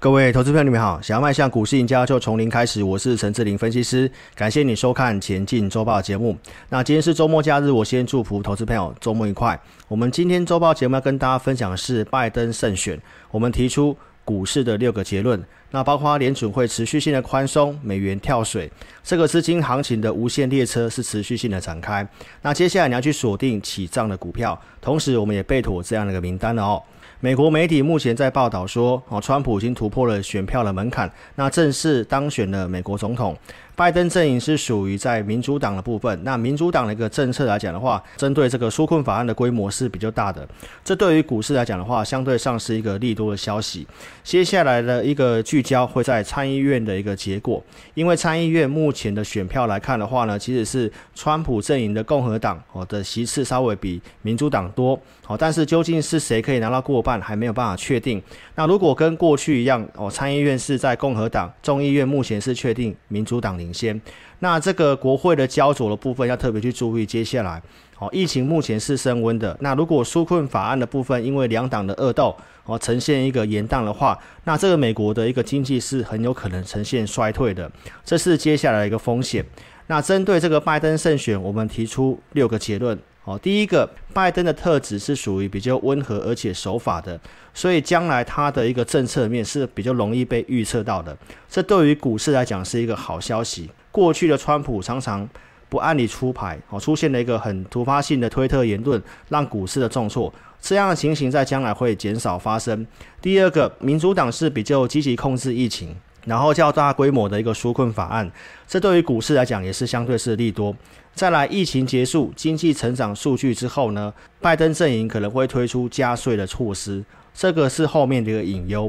各位投资朋友，你们好！想要迈向股市赢家，就从零开始。我是陈志霖分析师，感谢你收看《前进周报》节目。那今天是周末假日，我先祝福投资朋友周末愉快。我们今天周报节目要跟大家分享的是拜登胜选，我们提出股市的六个结论。那包括联准会持续性的宽松，美元跳水，这个资金行情的无限列车是持续性的展开。那接下来你要去锁定起涨的股票，同时我们也备妥这样的一个名单了哦。美国媒体目前在报道说，哦，川普已经突破了选票的门槛，那正式当选了美国总统。拜登阵营是属于在民主党的部分，那民主党的一个政策来讲的话，针对这个纾困法案的规模是比较大的，这对于股市来讲的话，相对上是一个利多的消息。接下来的一个聚焦会在参议院的一个结果，因为参议院目前的选票来看的话呢，其实是川普阵营的共和党哦的席次稍微比民主党多，哦，但是究竟是谁可以拿到过半，还没有办法确定。那如果跟过去一样，哦，参议院是在共和党，众议院目前是确定民主党领领先。那这个国会的焦灼的部分要特别去注意。接下来，哦，疫情目前是升温的。那如果纾困法案的部分因为两党的恶斗，哦，呈现一个延宕的话，那这个美国的一个经济是很有可能呈现衰退的。这是接下来一个风险。那针对这个拜登胜选，我们提出六个结论。哦，第一个，拜登的特质是属于比较温和而且守法的，所以将来他的一个政策面是比较容易被预测到的。这对于股市来讲是一个好消息。过去的川普常常不按理出牌，哦，出现了一个很突发性的推特言论，让股市的重挫。这样的情形在将来会减少发生。第二个，民主党是比较积极控制疫情。然后较大规模的一个纾困法案，这对于股市来讲也是相对是利多。再来，疫情结束、经济成长数据之后呢，拜登阵营可能会推出加税的措施，这个是后面的一个隐忧。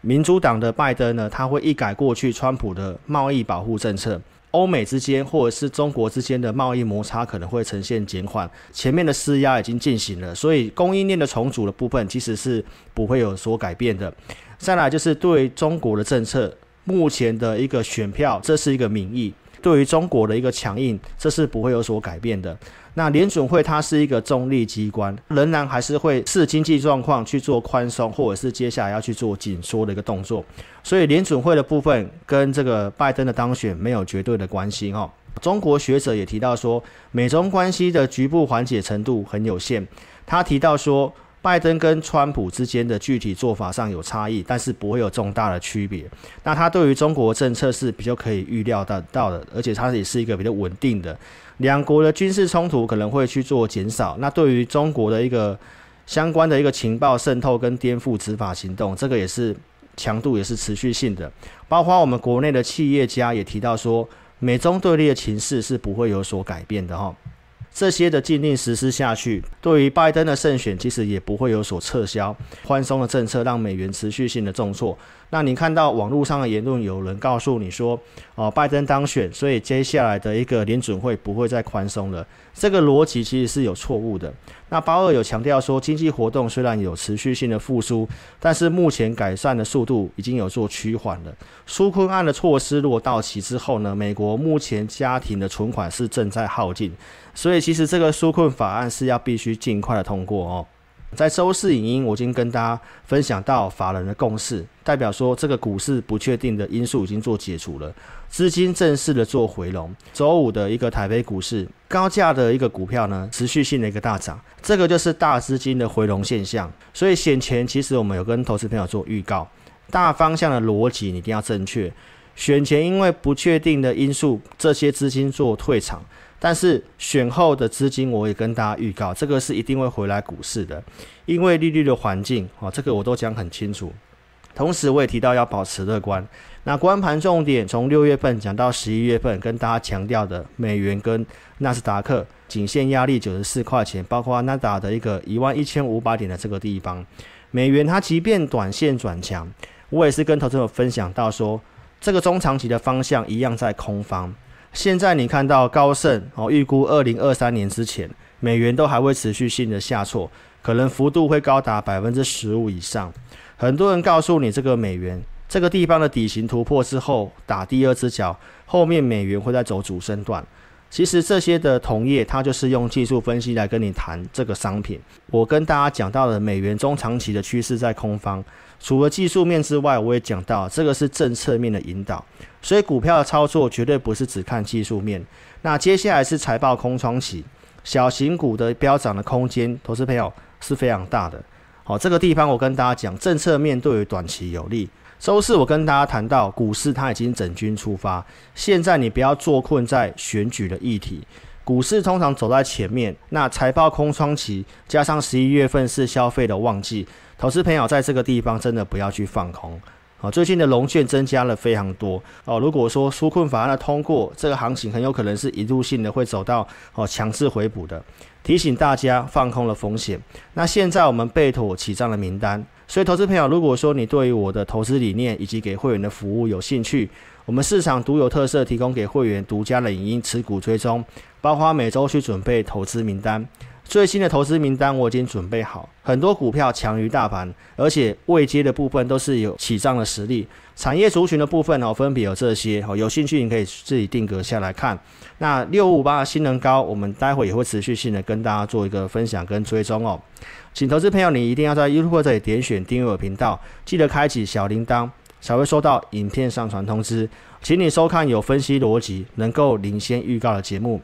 民主党的拜登呢，他会一改过去川普的贸易保护政策，欧美之间或者是中国之间的贸易摩擦可能会呈现减缓。前面的施压已经进行了，所以供应链的重组的部分其实是不会有所改变的。再来就是对中国的政策。目前的一个选票，这是一个民意，对于中国的一个强硬，这是不会有所改变的。那联准会它是一个中立机关，仍然还是会视经济状况去做宽松，或者是接下来要去做紧缩的一个动作。所以联准会的部分跟这个拜登的当选没有绝对的关系哈。中国学者也提到说，美中关系的局部缓解程度很有限。他提到说。拜登跟川普之间的具体做法上有差异，但是不会有重大的区别。那他对于中国政策是比较可以预料到到的，而且他也是一个比较稳定的。两国的军事冲突可能会去做减少。那对于中国的一个相关的一个情报渗透跟颠覆执法行动，这个也是强度也是持续性的。包括我们国内的企业家也提到说，美中对立的情势是不会有所改变的哈。这些的禁令实施下去，对于拜登的胜选其实也不会有所撤销。宽松的政策让美元持续性的重挫。那你看到网络上的言论，有人告诉你说，哦，拜登当选，所以接下来的一个联准会不会再宽松了。这个逻辑其实是有错误的。那鲍尔有强调说，经济活动虽然有持续性的复苏，但是目前改善的速度已经有做趋缓了。纾困案的措施如果到期之后呢，美国目前家庭的存款是正在耗尽，所以其实这个纾困法案是要必须尽快的通过哦。在周四影音，我已经跟大家分享到法人的共识，代表说这个股市不确定的因素已经做解除了，资金正式的做回笼。周五的一个台北股市，高价的一个股票呢，持续性的一个大涨，这个就是大资金的回笼现象。所以先前其实我们有跟投资朋友做预告，大方向的逻辑一定要正确。选前因为不确定的因素，这些资金做退场。但是选后的资金，我也跟大家预告，这个是一定会回来股市的，因为利率的环境啊，这个我都讲很清楚。同时我也提到要保持乐观。那观盘重点从六月份讲到十一月份，跟大家强调的美元跟纳斯达克颈线压力九十四块钱，包括纳达的一个一万一千五百点的这个地方，美元它即便短线转强，我也是跟投资者分享到说，这个中长期的方向一样在空方。现在你看到高盛哦，预估二零二三年之前，美元都还会持续性的下挫，可能幅度会高达百分之十五以上。很多人告诉你，这个美元这个地方的底型突破之后，打第二只脚，后面美元会再走主升段。其实这些的同业，它就是用技术分析来跟你谈这个商品。我跟大家讲到了美元中长期的趋势在空方，除了技术面之外，我也讲到这个是政策面的引导。所以股票的操作绝对不是只看技术面。那接下来是财报空窗期，小型股的飙涨的空间，投资朋友是非常大的。好，这个地方我跟大家讲，政策面对于短期有利。周四我跟大家谈到，股市它已经整军出发，现在你不要坐困在选举的议题，股市通常走在前面。那财报空窗期加上十一月份是消费的旺季，投资朋友在这个地方真的不要去放空。啊，最近的融券增加了非常多哦。如果说纾困法案的通过，这个行情很有可能是一路性的会走到哦强制回补的，提醒大家放空了风险。那现在我们备妥起账的名单。所以，投资朋友，如果说你对于我的投资理念以及给会员的服务有兴趣，我们市场独有特色，提供给会员独家的影音持股追踪，包括每周去准备投资名单。最新的投资名单我已经准备好，很多股票强于大盘，而且未接的部分都是有起涨的实力。产业族群的部分哦，分别有这些哦，有兴趣你可以自己定格下来看。那六五五八新能高，我们待会也会持续性的跟大家做一个分享跟追踪哦。请投资朋友，你一定要在 YouTube 这里点选订阅我频道，记得开启小铃铛，才会收到影片上传通知。请你收看有分析逻辑、能够领先预告的节目。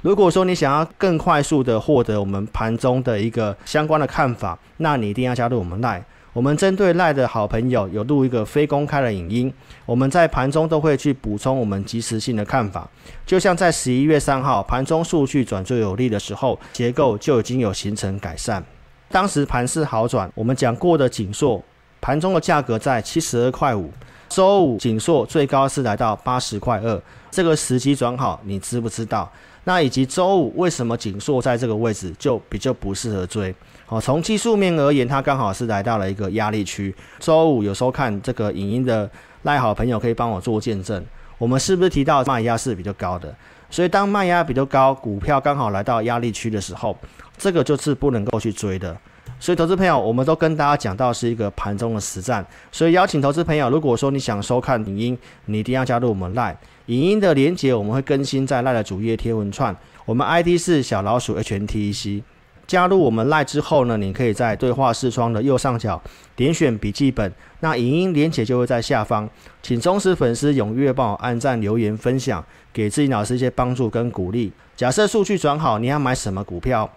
如果说你想要更快速的获得我们盘中的一个相关的看法，那你一定要加入我们 Line。我们针对赖的好朋友有录一个非公开的影音，我们在盘中都会去补充我们即时性的看法。就像在十一月三号盘中数据转最有利的时候，结构就已经有形成改善。当时盘势好转，我们讲过的景硕盘中的价格在七十二块五，周五景硕最高是来到八十块二，这个时机转好，你知不知道？那以及周五为什么景硕在这个位置就比较不适合追？好，从技术面而言，它刚好是来到了一个压力区。周五有时候看这个影音的赖好朋友可以帮我做见证，我们是不是提到卖压是比较高的？所以当卖压比较高，股票刚好来到压力区的时候，这个就是不能够去追的。所以投资朋友，我们都跟大家讲到是一个盘中的实战。所以邀请投资朋友，如果说你想收看影音，你一定要加入我们 LINE。影音的连结我们会更新在 LINE 的主页贴文串，我们 ID 是小老鼠 HNTEC。加入我们 LINE 之后呢，你可以在对话视窗的右上角点选笔记本，那影音连结就会在下方。请忠实粉丝踊跃帮我按赞、留言、分享，给自己老师一些帮助跟鼓励。假设数据转好，你要买什么股票？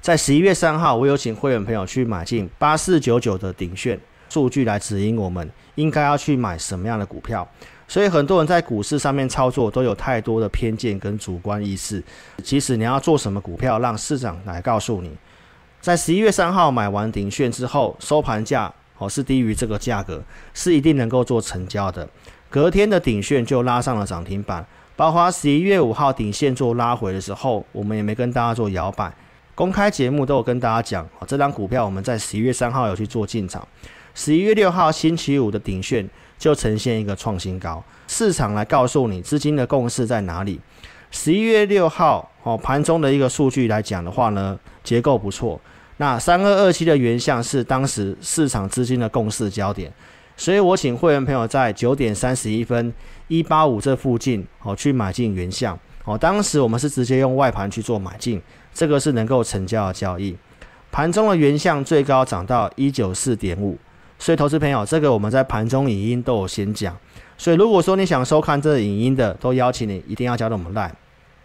在十一月三号，我有请会员朋友去买进八四九九的鼎炫，数据来指引我们应该要去买什么样的股票。所以很多人在股市上面操作都有太多的偏见跟主观意识。其实你要做什么股票，让市场来告诉你。在十一月三号买完鼎炫之后，收盘价哦是低于这个价格，是一定能够做成交的。隔天的鼎炫就拉上了涨停板，包括十一月五号鼎炫做拉回的时候，我们也没跟大家做摇摆。公开节目都有跟大家讲，哦，这张股票我们在十一月三号有去做进场。十一月六号星期五的鼎炫。就呈现一个创新高，市场来告诉你资金的共识在哪里。十一月六号哦，盘中的一个数据来讲的话呢，结构不错。那三二二七的原相是当时市场资金的共识焦点，所以我请会员朋友在九点三十一分一八五这附近哦去买进原相哦。当时我们是直接用外盘去做买进，这个是能够成交的交易。盘中的原相最高涨到一九四点五。所以，投资朋友，这个我们在盘中影音都有先讲。所以，如果说你想收看这个影音的，都邀请你一定要加入我们 LINE。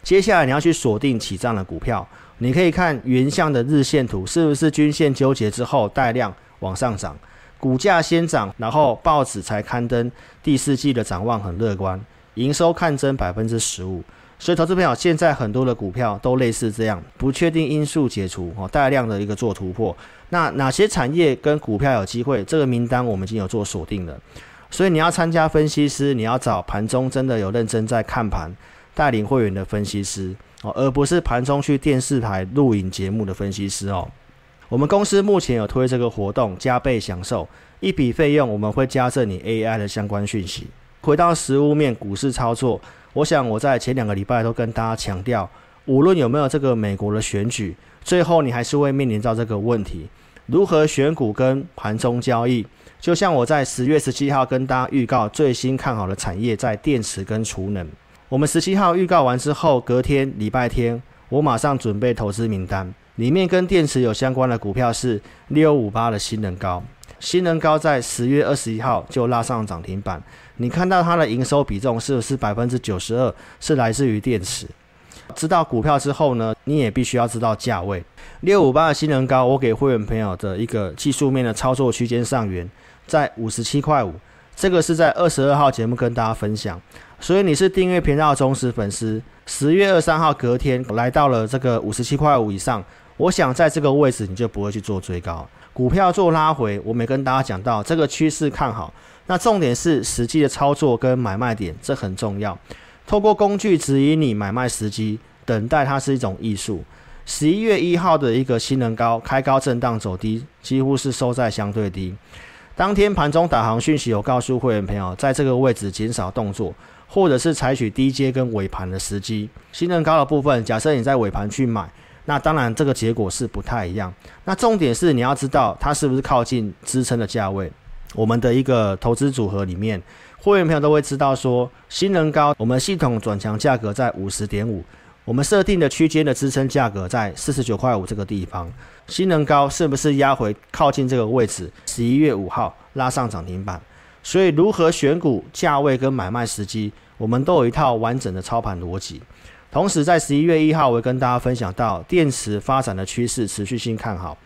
接下来你要去锁定起涨的股票，你可以看原相的日线图，是不是均线纠结之后带量往上涨，股价先涨，然后报纸才刊登第四季的展望很乐观，营收看增百分之十五。所以，投资朋友，现在很多的股票都类似这样，不确定因素解除哦，大量的一个做突破。那哪些产业跟股票有机会？这个名单我们已经有做锁定了。所以你要参加分析师，你要找盘中真的有认真在看盘、带领会员的分析师哦，而不是盘中去电视台录影节目的分析师哦。我们公司目前有推这个活动，加倍享受一笔费用，我们会加赠你 AI 的相关讯息。回到实物面股市操作。我想我在前两个礼拜都跟大家强调，无论有没有这个美国的选举，最后你还是会面临到这个问题：如何选股跟盘中交易。就像我在十月十七号跟大家预告最新看好的产业在电池跟储能，我们十七号预告完之后，隔天礼拜天，我马上准备投资名单，里面跟电池有相关的股票是六五八的新能高。新能高在十月二十一号就拉上涨停板，你看到它的营收比重是不是百分之九十二是来自于电池？知道股票之后呢，你也必须要知道价位。六五八的新能高，我给会员朋友的一个技术面的操作区间上缘在五十七块五，这个是在二十二号节目跟大家分享。所以你是订阅频道的忠实粉丝，十月二三号隔天来到了这个五十七块五以上，我想在这个位置你就不会去做追高。股票做拉回，我没跟大家讲到这个趋势看好，那重点是实际的操作跟买卖点，这很重要。透过工具指引你买卖时机，等待它是一种艺术。十一月一号的一个新能高开高震荡走低，几乎是收在相对低。当天盘中导航讯息有告诉会员朋友，在这个位置减少动作，或者是采取低阶跟尾盘的时机。新能高的部分，假设你在尾盘去买，那当然这个结果是不太一样。那重点是你要知道它是不是靠近支撑的价位。我们的一个投资组合里面。会员朋友都会知道说，新能高，我们系统转强价格在五十点五，我们设定的区间的支撑价格在四十九块五这个地方。新能高是不是压回靠近这个位置？十一月五号拉上涨停板，所以如何选股、价位跟买卖时机，我们都有一套完整的操盘逻辑。同时，在十一月一号，我会跟大家分享到电池发展的趋势持续性看好。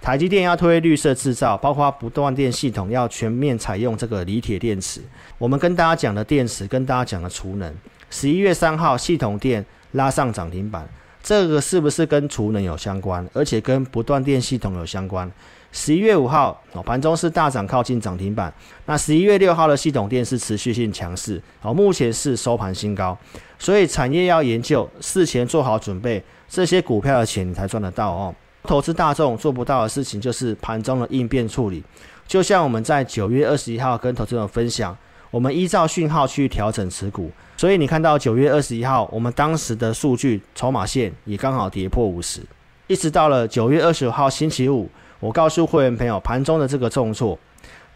台积电要推绿色制造，包括不断电系统要全面采用这个锂铁电池。我们跟大家讲的电池，跟大家讲的储能。十一月三号，系统电拉上涨停板，这个是不是跟储能有相关？而且跟不断电系统有相关？十一月五号，哦，盘中是大涨靠近涨停板。那十一月六号的系统电是持续性强势，哦，目前是收盘新高。所以产业要研究，事前做好准备，这些股票的钱你才赚得到哦。投资大众做不到的事情就是盘中的应变处理，就像我们在九月二十一号跟投资者分享，我们依照讯号去调整持股，所以你看到九月二十一号，我们当时的数据筹码线也刚好跌破五十，一直到了九月二十五号星期五，我告诉会员朋友盘中的这个重挫，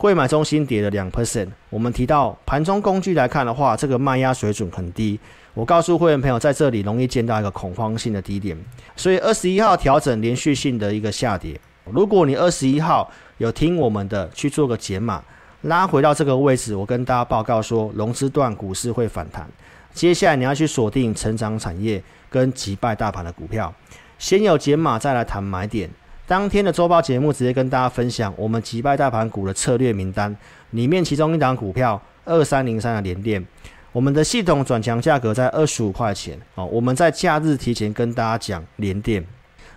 柜买中心跌了两 percent，我们提到盘中工具来看的话，这个卖压水准很低。我告诉会员朋友，在这里容易见到一个恐慌性的低点，所以二十一号调整连续性的一个下跌。如果你二十一号有听我们的去做个减码，拉回到这个位置，我跟大家报告说，融资段股市会反弹。接下来你要去锁定成长产业跟击败大盘的股票，先有减码再来谈买点。当天的周报节目直接跟大家分享我们击败大盘股的策略名单，里面其中一档股票二三零三的联电。我们的系统转强价格在二十五块钱哦。我们在假日提前跟大家讲联电，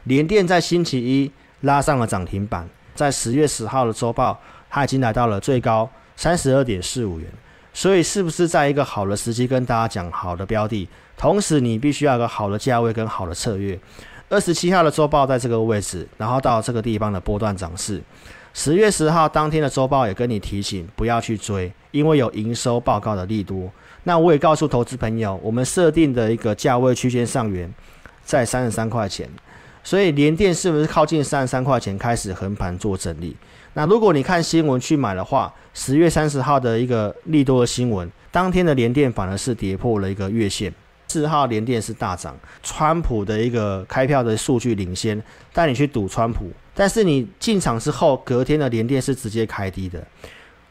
联电在星期一拉上了涨停板，在十月十号的周报，它已经来到了最高三十二点四五元。所以是不是在一个好的时机跟大家讲好的标的？同时你必须要有个好的价位跟好的策略。二十七号的周报在这个位置，然后到这个地方的波段涨势。十月十号当天的周报也跟你提醒不要去追，因为有营收报告的利多。那我也告诉投资朋友，我们设定的一个价位区间上缘在三十三块钱，所以联电是不是靠近三十三块钱开始横盘做整理？那如果你看新闻去买的话，十月三十号的一个利多的新闻，当天的联电反而是跌破了一个月线。四号联电是大涨，川普的一个开票的数据领先，带你去赌川普，但是你进场之后，隔天的联电是直接开低的。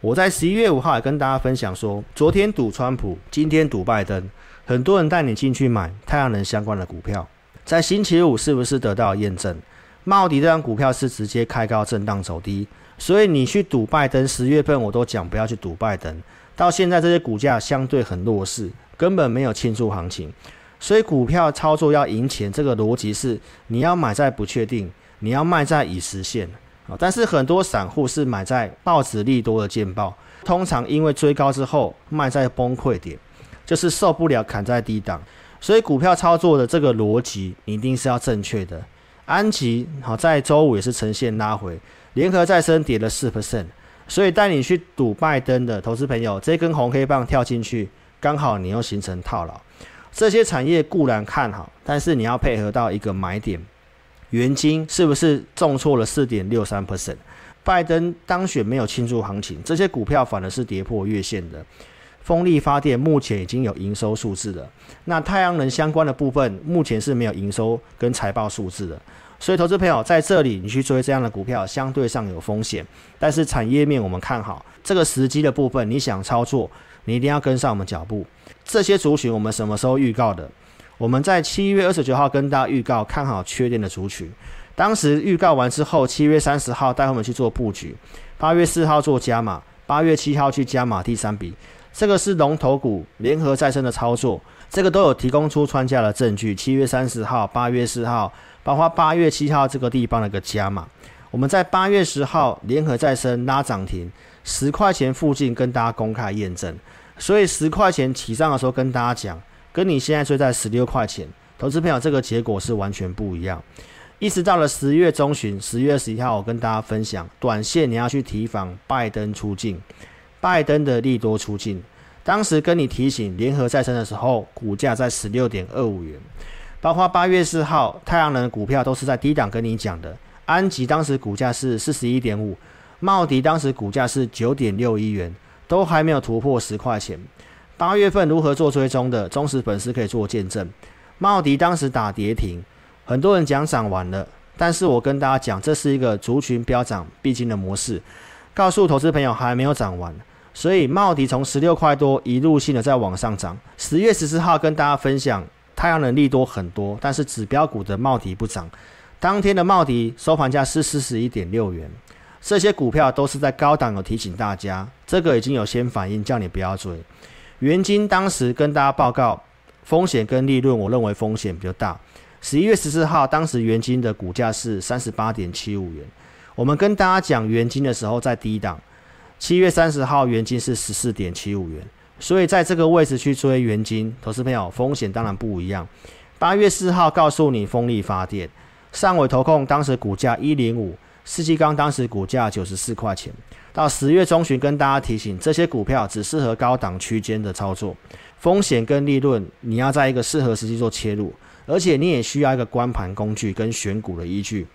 我在十一月五号也跟大家分享说，昨天赌川普，今天赌拜登，很多人带你进去买太阳能相关的股票，在星期五是不是得到验证？茂迪这张股票是直接开高震荡走低，所以你去赌拜登，十月份我都讲不要去赌拜登，到现在这些股价相对很弱势，根本没有庆祝行情，所以股票操作要赢钱，这个逻辑是你要买在不确定，你要卖在已实现。但是很多散户是买在报纸利多的见报，通常因为追高之后卖在崩溃点，就是受不了砍在低档，所以股票操作的这个逻辑一定是要正确的。安吉好在周五也是呈现拉回，联合再生跌了四 percent，所以带你去赌拜登的投资朋友，这根红黑棒跳进去，刚好你又形成套牢。这些产业固然看好，但是你要配合到一个买点。元晶是不是重挫了四点六三 percent？拜登当选没有庆祝行情，这些股票反而是跌破月线的。风力发电目前已经有营收数字了，那太阳能相关的部分目前是没有营收跟财报数字的。所以，投资朋友在这里，你去追这样的股票，相对上有风险。但是产业面我们看好，这个时机的部分，你想操作，你一定要跟上我们脚步。这些族群我们什么时候预告的？我们在七月二十九号跟大家预告看好缺电的族群。当时预告完之后，七月三十号带我们去做布局，八月四号做加码，八月七号去加码第三笔。这个是龙头股联合再生的操作，这个都有提供出穿价的证据。七月三十号、八月四号。包括八月七号这个地方的一个加码，我们在八月十号联合再生拉涨停，十块钱附近跟大家公开验证，所以十块钱起涨的时候跟大家讲，跟你现在追在十六块钱，投资朋友这个结果是完全不一样。一直到了十月中旬，十月十一号，我跟大家分享，短线你要去提防拜登出境，拜登的利多出境，当时跟你提醒联合再生的时候，股价在十六点二五元。包括八月四号，太阳能股票都是在低档跟你讲的。安吉当时股价是四十一点五，茂迪当时股价是九点六一元，都还没有突破十块钱。八月份如何做追踪的，忠实粉丝可以做见证。茂迪当时打跌停，很多人讲涨完了，但是我跟大家讲，这是一个族群飙涨必经的模式，告诉投资朋友还没有涨完，所以茂迪从十六块多一路性的在往上涨。十月十四号跟大家分享。太阳能利多很多，但是指标股的茂迪不涨。当天的茂迪收盘价是四十一点六元。这些股票都是在高档有提醒大家，这个已经有先反应，叫你不要追。元晶当时跟大家报告风险跟利润，我认为风险比较大。十一月十四号，当时元晶的股价是三十八点七五元。我们跟大家讲元晶的时候在低档。七月三十号，元晶是十四点七五元。所以在这个位置去追元晶，投资朋友风险当然不一样。八月四号告诉你风力发电，上尾投控当时股价一零五，世纪钢当时股价九十四块钱。到十月中旬跟大家提醒，这些股票只适合高档区间的操作，风险跟利润你要在一个适合时机做切入，而且你也需要一个观盘工具跟选股的依据。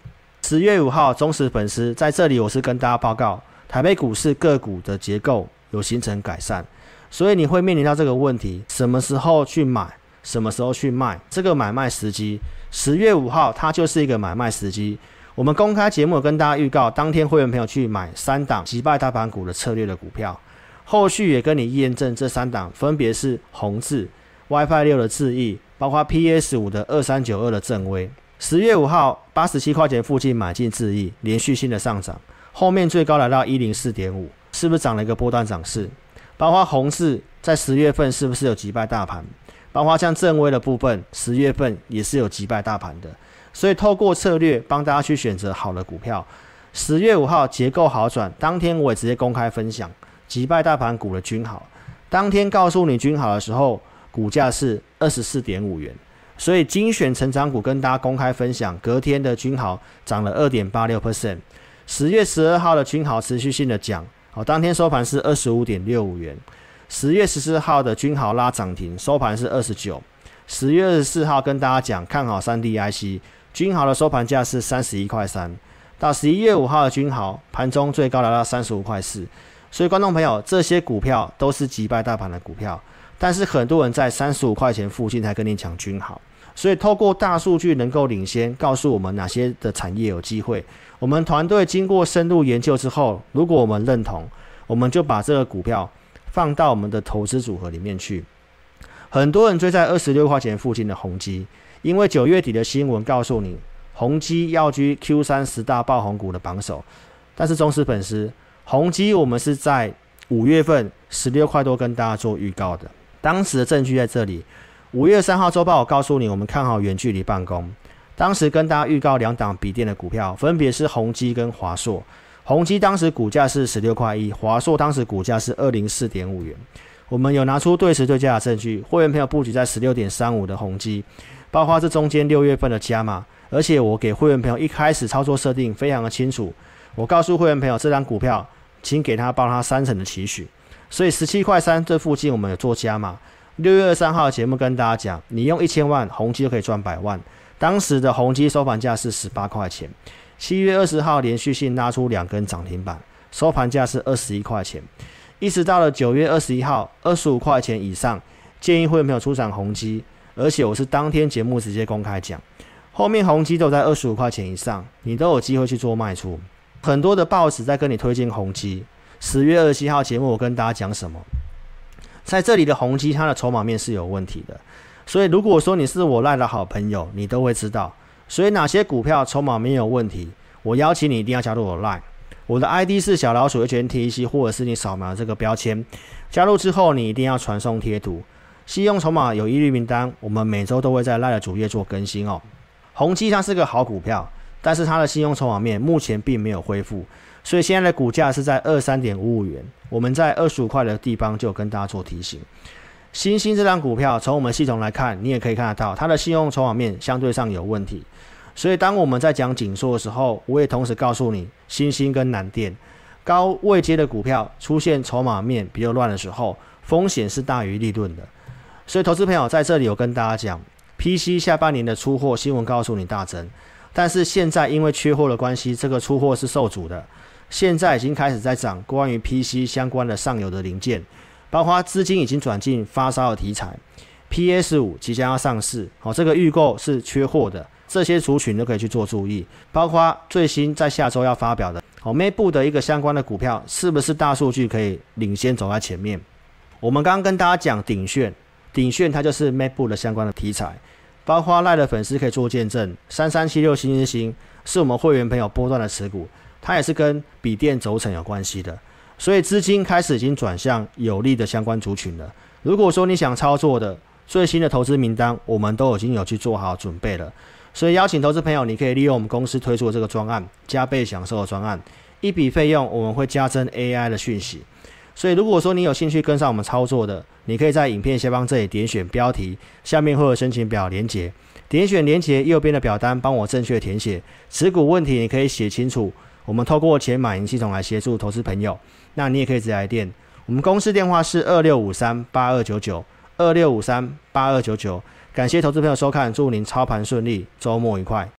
十月五号，忠实粉丝在这里，我是跟大家报告，台北股市个股的结构有形成改善。所以你会面临到这个问题：什么时候去买，什么时候去卖？这个买卖时机，十月五号它就是一个买卖时机。我们公开节目跟大家预告，当天会员朋友去买三档击败大盘股的策略的股票，后续也跟你验证这三档分别是宏致、WiFi 六的智易，包括 PS 五的二三九二的正威。十月五号八十七块钱附近买进智易，连续性的上涨，后面最高来到一零四点五，是不是涨了一个波段涨势？包括宏致在十月份是不是有击败大盘？包括像正威的部分，十月份也是有击败大盘的。所以透过策略帮大家去选择好的股票。十月五号结构好转，当天我也直接公开分享击败大盘股的均豪。当天告诉你均豪的时候，股价是二十四点五元。所以精选成长股跟大家公开分享，隔天的均豪涨了二点八六 percent。十月十二号的均豪持续性的涨。好，当天收盘是二十五点六五元。十月十四号的均豪拉涨停，收盘是二十九。十月二十四号跟大家讲看好三 D IC，均豪的收盘价是三十一块三。到十一月五号的均豪盘中最高来到三十五块四。所以观众朋友，这些股票都是击败大盘的股票，但是很多人在三十五块钱附近才跟你讲均豪。所以透过大数据能够领先，告诉我们哪些的产业有机会。我们团队经过深入研究之后，如果我们认同，我们就把这个股票放到我们的投资组合里面去。很多人追在二十六块钱附近的宏基，因为九月底的新闻告诉你，宏基要居 Q 三十大爆红股的榜首。但是忠实粉丝，宏基我们是在五月份十六块多跟大家做预告的，当时的证据在这里。五月三号周报我告诉你，我们看好远距离办公。当时跟大家预告两档笔电的股票，分别是宏基跟华硕。宏基当时股价是十六块一，华硕当时股价是二零四点五元。我们有拿出对时对价的证据，会员朋友布局在十六点三五的宏基，包括这中间六月份的加码。而且我给会员朋友一开始操作设定非常的清楚，我告诉会员朋友，这档股票请给他报他三成的期许。所以十七块三这附近我们有做加码。六月二十三号的节目跟大家讲，你用一千万宏基就可以赚百万。当时的宏基收盘价是十八块钱，七月二十号连续性拉出两根涨停板，收盘价是二十一块钱。一直到了九月二十一号，二十五块钱以上，建议会员朋友出场宏基，而且我是当天节目直接公开讲，后面宏碁都在二十五块钱以上，你都有机会去做卖出。很多的报纸在跟你推荐宏碁，十月二十七号节目我跟大家讲什么？在这里的宏碁它的筹码面是有问题的，所以如果说你是我赖的好朋友，你都会知道。所以哪些股票筹码没有问题？我邀请你一定要加入我赖。我的 ID 是小老鼠 HNTEC，或者是你扫描这个标签，加入之后你一定要传送贴图。信用筹码有疑虑名单，我们每周都会在 LINE 的主页做更新哦。宏基它是个好股票，但是它的信用筹码面目前并没有恢复，所以现在的股价是在二三点五五元。我们在二十五块的地方就跟大家做提醒。新兴这张股票从我们系统来看，你也可以看得到它的信用筹码面相对上有问题。所以，当我们在讲紧缩的时候，我也同时告诉你，新兴跟南电高位接的股票出现筹码面比较乱的时候，风险是大于利润的。所以，投资朋友在这里有跟大家讲，PC 下半年的出货新闻告诉你大增，但是现在因为缺货的关系，这个出货是受阻的。现在已经开始在涨关于 PC 相关的上游的零件，包括资金已经转进发烧的题材，PS 五即将要上市，好，这个预购是缺货的。这些族群都可以去做注意，包括最新在下周要发表的哦，MacBook 的一个相关的股票，是不是大数据可以领先走在前面？我们刚刚跟大家讲鼎炫，鼎炫它就是 MacBook 的相关的题材，包括赖的粉丝可以做见证，三三七六欣兴是我们会员朋友波段的持股，它也是跟笔电轴承有关系的，所以资金开始已经转向有利的相关族群了。如果说你想操作的最新的投资名单，我们都已经有去做好准备了。所以邀请投资朋友，你可以利用我们公司推出的这个专案，加倍享受的专案，一笔费用我们会加增 AI 的讯息。所以如果说你有兴趣跟上我们操作的，你可以在影片下方这里点选标题，下面会有申请表连接，点选连接右边的表单，帮我正确填写持股问题，你可以写清楚。我们透过前买银系统来协助投资朋友。那你也可以直接来电，我们公司电话是二六五三八二九九二六五三八二九九。感谢投资朋友收看，祝您操盘顺利，周末愉快。